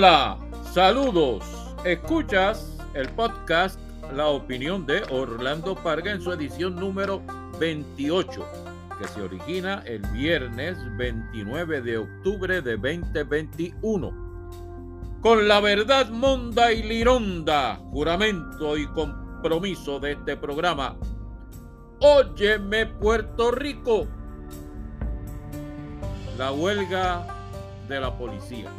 Hola, saludos. Escuchas el podcast La opinión de Orlando Parga en su edición número 28, que se origina el viernes 29 de octubre de 2021. Con la verdad monda y lironda, juramento y compromiso de este programa. Óyeme Puerto Rico. La huelga de la policía.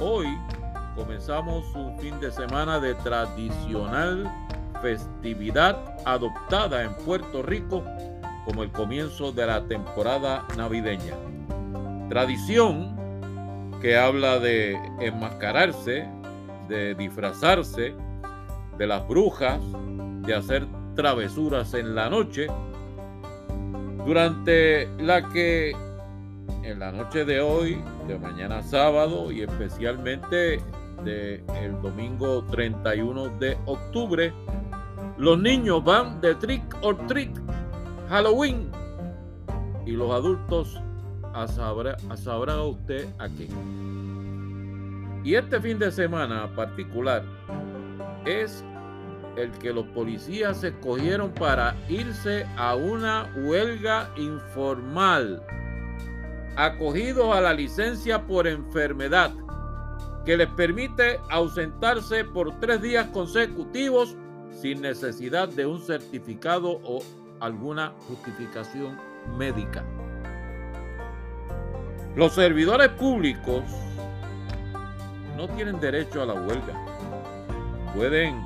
Hoy comenzamos un fin de semana de tradicional festividad adoptada en Puerto Rico como el comienzo de la temporada navideña. Tradición que habla de enmascararse, de disfrazarse, de las brujas, de hacer travesuras en la noche, durante la que en la noche de hoy, de mañana sábado y especialmente de el domingo 31 de octubre, los niños van de trick or treat, Halloween, y los adultos a sabrá, a sabrá usted a qué. Y este fin de semana particular es el que los policías escogieron para irse a una huelga informal acogidos a la licencia por enfermedad, que les permite ausentarse por tres días consecutivos sin necesidad de un certificado o alguna justificación médica. Los servidores públicos no tienen derecho a la huelga. Pueden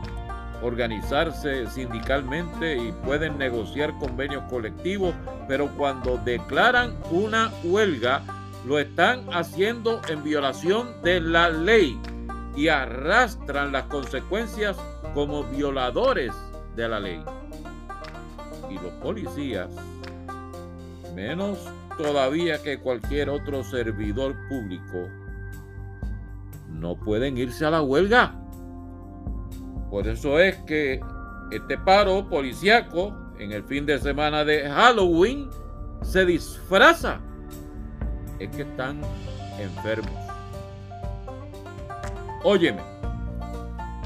organizarse sindicalmente y pueden negociar convenios colectivos, pero cuando declaran una huelga, lo están haciendo en violación de la ley y arrastran las consecuencias como violadores de la ley. Y los policías, menos todavía que cualquier otro servidor público, no pueden irse a la huelga por eso es que este paro policíaco en el fin de semana de Halloween se disfraza. Es que están enfermos. Óyeme,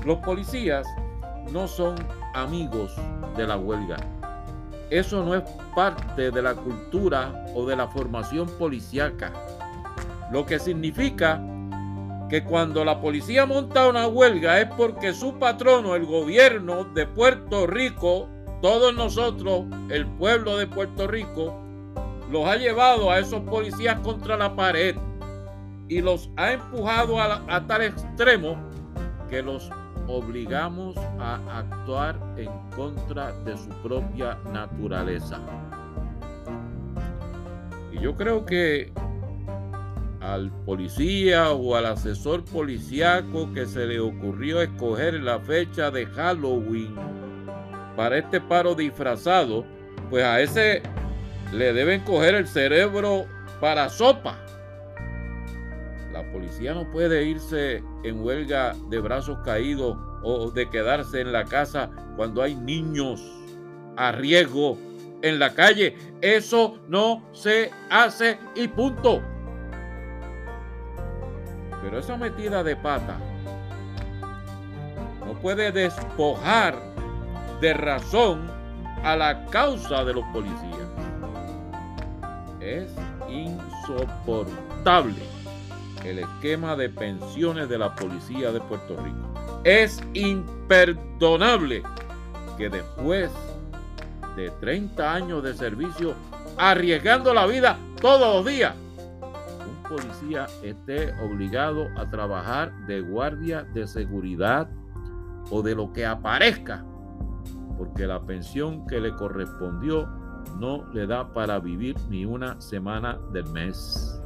los policías no son amigos de la huelga. Eso no es parte de la cultura o de la formación policíaca. Lo que significa que cuando la policía monta una huelga es porque su patrono, el gobierno de Puerto Rico, todos nosotros, el pueblo de Puerto Rico, los ha llevado a esos policías contra la pared y los ha empujado a, a tal extremo que los obligamos a actuar en contra de su propia naturaleza. Y yo creo que al policía o al asesor policíaco que se le ocurrió escoger la fecha de Halloween para este paro disfrazado, pues a ese le deben coger el cerebro para sopa. La policía no puede irse en huelga de brazos caídos o de quedarse en la casa cuando hay niños a riesgo en la calle. Eso no se hace y punto. Pero esa metida de pata no puede despojar de razón a la causa de los policías. Es insoportable el esquema de pensiones de la policía de Puerto Rico. Es imperdonable que después de 30 años de servicio, arriesgando la vida todos los días, policía esté obligado a trabajar de guardia de seguridad o de lo que aparezca, porque la pensión que le correspondió no le da para vivir ni una semana del mes.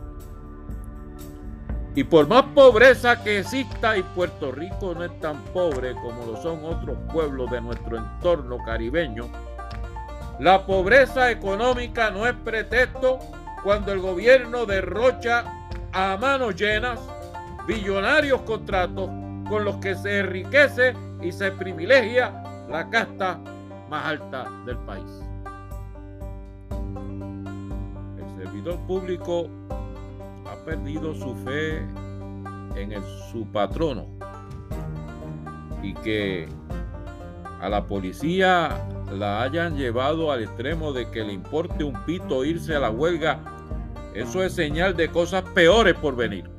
Y por más pobreza que exista, y Puerto Rico no es tan pobre como lo son otros pueblos de nuestro entorno caribeño, la pobreza económica no es pretexto cuando el gobierno derrocha a manos llenas billonarios contratos con los que se enriquece y se privilegia la casta más alta del país. El servidor público ha perdido su fe en su patrono y que a la policía la hayan llevado al extremo de que le importe un pito irse a la huelga, eso es señal de cosas peores por venir.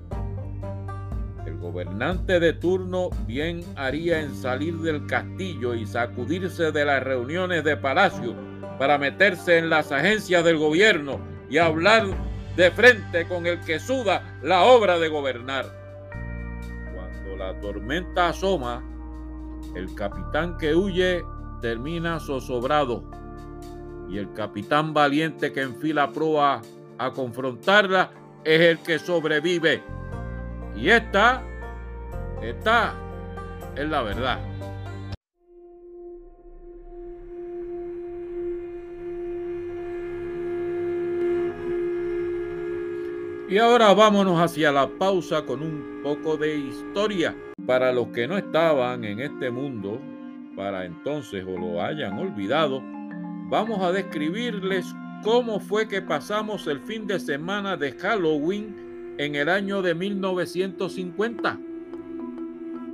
Gobernante de turno bien haría en salir del castillo y sacudirse de las reuniones de palacio para meterse en las agencias del gobierno y hablar de frente con el que suda la obra de gobernar. Cuando la tormenta asoma, el capitán que huye termina zozobrado y el capitán valiente que enfila proa a confrontarla es el que sobrevive. Y esta, esta es la verdad. Y ahora vámonos hacia la pausa con un poco de historia. Para los que no estaban en este mundo para entonces o lo hayan olvidado, vamos a describirles cómo fue que pasamos el fin de semana de Halloween en el año de 1950.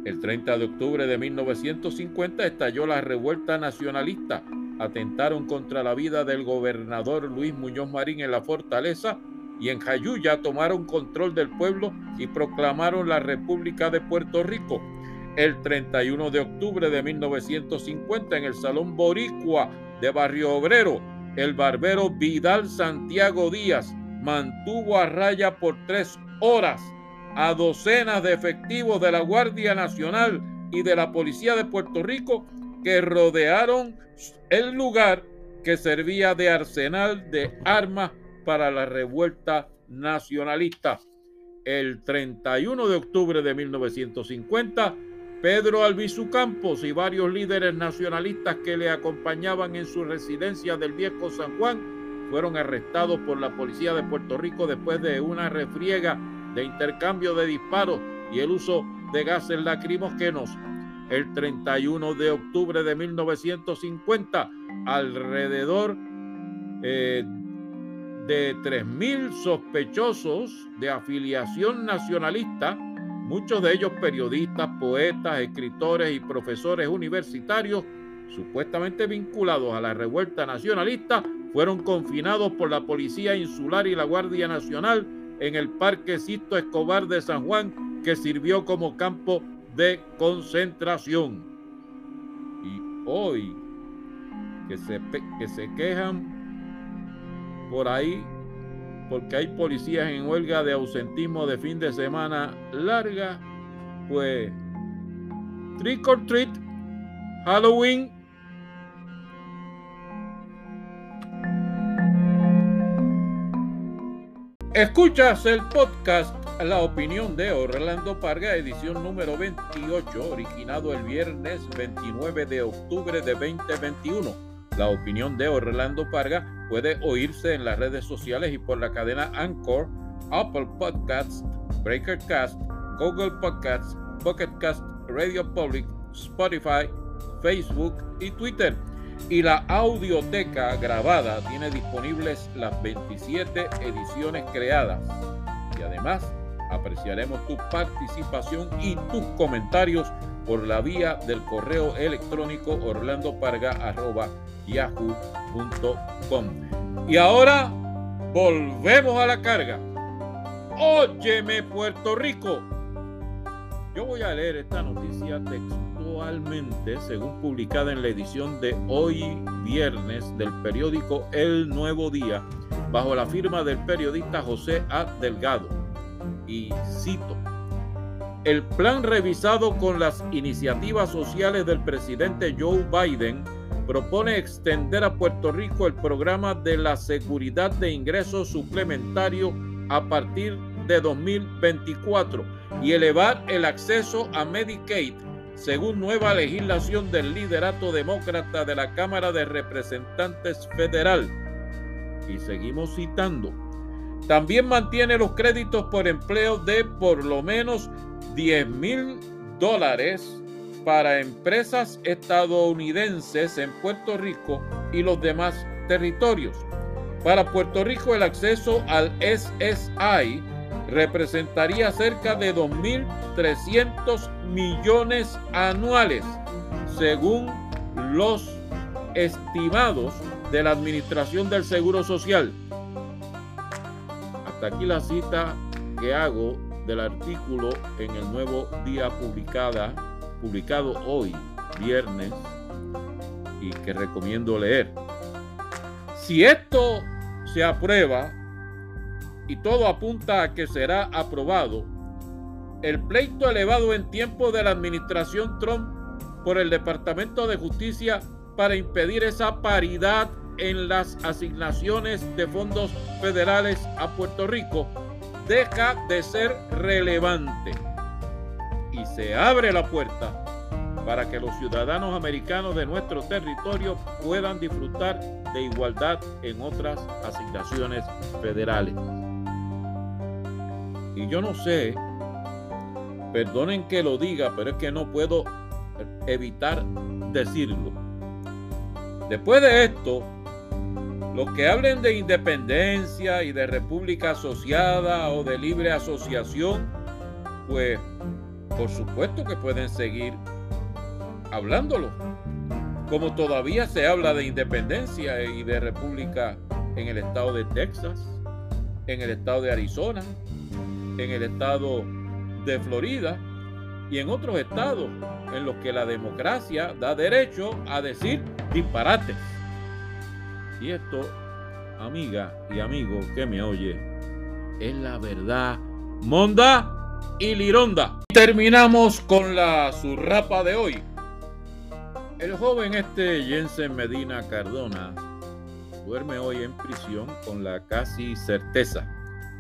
El 30 de octubre de 1950 estalló la revuelta nacionalista. Atentaron contra la vida del gobernador Luis Muñoz Marín en la fortaleza y en Jayuya tomaron control del pueblo y proclamaron la República de Puerto Rico. El 31 de octubre de 1950 en el Salón Boricua de Barrio Obrero, el barbero Vidal Santiago Díaz mantuvo a raya por tres horas a docenas de efectivos de la Guardia Nacional y de la Policía de Puerto Rico que rodearon el lugar que servía de arsenal de armas para la revuelta nacionalista. El 31 de octubre de 1950, Pedro Albizu Campos y varios líderes nacionalistas que le acompañaban en su residencia del viejo San Juan fueron arrestados por la policía de Puerto Rico después de una refriega de intercambio de disparos y el uso de gases lacrimógenos. El 31 de octubre de 1950, alrededor eh, de 3.000 sospechosos de afiliación nacionalista, muchos de ellos periodistas, poetas, escritores y profesores universitarios, supuestamente vinculados a la revuelta nacionalista, fueron confinados por la Policía Insular y la Guardia Nacional en el Parque Sisto Escobar de San Juan, que sirvió como campo de concentración. Y hoy que se, que se quejan por ahí porque hay policías en huelga de ausentismo de fin de semana larga, pues trick or treat, Halloween. Escuchas el podcast La opinión de Orlando Parga, edición número 28, originado el viernes 29 de octubre de 2021 la opinión de Orlando Parga puede oírse en las redes sociales y por la cadena Anchor, Apple Podcasts, Breakercast, Google Podcasts, Pocketcast, Radio Public, Spotify, Facebook y Twitter. Y la audioteca grabada tiene disponibles las 27 ediciones creadas. Y además apreciaremos tu participación y tus comentarios por la vía del correo electrónico orlandoparga.yahoo.com. Y ahora volvemos a la carga. Óyeme, Puerto Rico. Yo voy a leer esta noticia según publicada en la edición de hoy viernes del periódico El Nuevo Día, bajo la firma del periodista José A. Delgado. Y cito. El plan revisado con las iniciativas sociales del presidente Joe Biden propone extender a Puerto Rico el programa de la seguridad de ingresos suplementario a partir de 2024 y elevar el acceso a Medicaid según nueva legislación del liderato demócrata de la Cámara de Representantes Federal. Y seguimos citando. También mantiene los créditos por empleo de por lo menos 10 mil dólares para empresas estadounidenses en Puerto Rico y los demás territorios. Para Puerto Rico el acceso al SSI representaría cerca de 2.300 millones anuales, según los estimados de la Administración del Seguro Social. Hasta aquí la cita que hago del artículo en el nuevo día publicada, publicado hoy, viernes, y que recomiendo leer. Si esto se aprueba, y todo apunta a que será aprobado, el pleito elevado en tiempo de la administración Trump por el Departamento de Justicia para impedir esa paridad en las asignaciones de fondos federales a Puerto Rico deja de ser relevante y se abre la puerta para que los ciudadanos americanos de nuestro territorio puedan disfrutar de igualdad en otras asignaciones federales. Y yo no sé, perdonen que lo diga, pero es que no puedo evitar decirlo. Después de esto, los que hablen de independencia y de república asociada o de libre asociación, pues por supuesto que pueden seguir hablándolo. Como todavía se habla de independencia y de república en el estado de Texas, en el estado de Arizona, en el estado de Florida y en otros estados en los que la democracia da derecho a decir disparates. Y esto, amiga y amigo que me oye, es la verdad monda y lironda. Terminamos con la surrapa de hoy. El joven este Jensen Medina Cardona duerme hoy en prisión con la casi certeza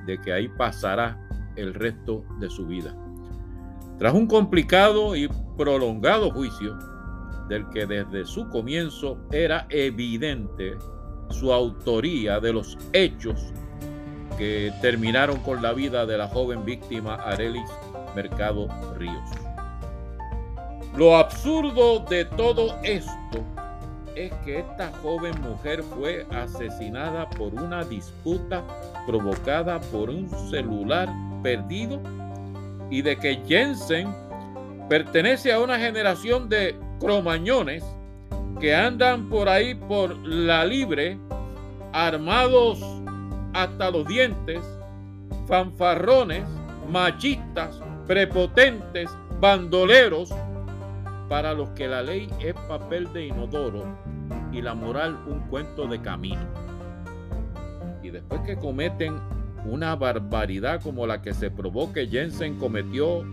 de que ahí pasará el resto de su vida. Tras un complicado y prolongado juicio, del que desde su comienzo era evidente su autoría de los hechos que terminaron con la vida de la joven víctima Arelis Mercado Ríos. Lo absurdo de todo esto es que esta joven mujer fue asesinada por una disputa provocada por un celular perdido y de que Jensen pertenece a una generación de cromañones que andan por ahí por la libre, armados hasta los dientes, fanfarrones, machistas, prepotentes, bandoleros, para los que la ley es papel de inodoro y la moral un cuento de camino. Y después que cometen una barbaridad como la que se probó que Jensen cometió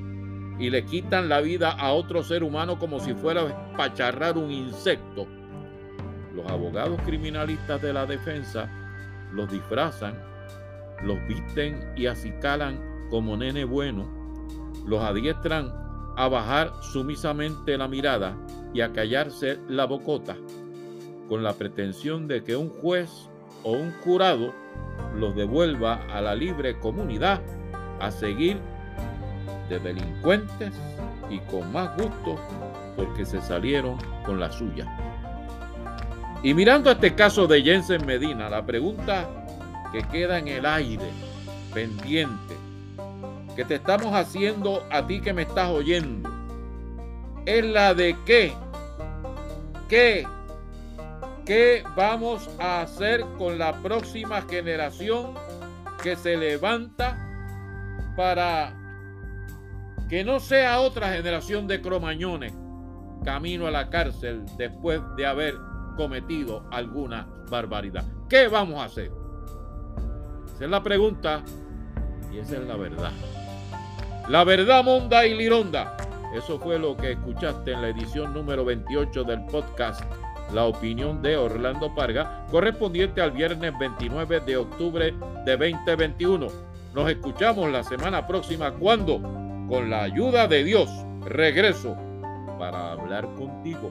y le quitan la vida a otro ser humano como si fuera pacharrar un insecto. Los abogados criminalistas de la defensa los disfrazan, los visten y acicalan como nene bueno, los adiestran a bajar sumisamente la mirada y a callarse la bocota, con la pretensión de que un juez o un jurado los devuelva a la libre comunidad a seguir de delincuentes y con más gusto porque se salieron con la suya. Y mirando este caso de Jensen Medina, la pregunta que queda en el aire, pendiente, que te estamos haciendo a ti que me estás oyendo, es la de qué, qué ¿Qué vamos a hacer con la próxima generación que se levanta para que no sea otra generación de cromañones camino a la cárcel después de haber cometido alguna barbaridad? ¿Qué vamos a hacer? Esa es la pregunta y esa es la verdad. La verdad monda y lironda. Eso fue lo que escuchaste en la edición número 28 del podcast la opinión de Orlando Parga, correspondiente al viernes 29 de octubre de 2021. Nos escuchamos la semana próxima cuando, con la ayuda de Dios, regreso para hablar contigo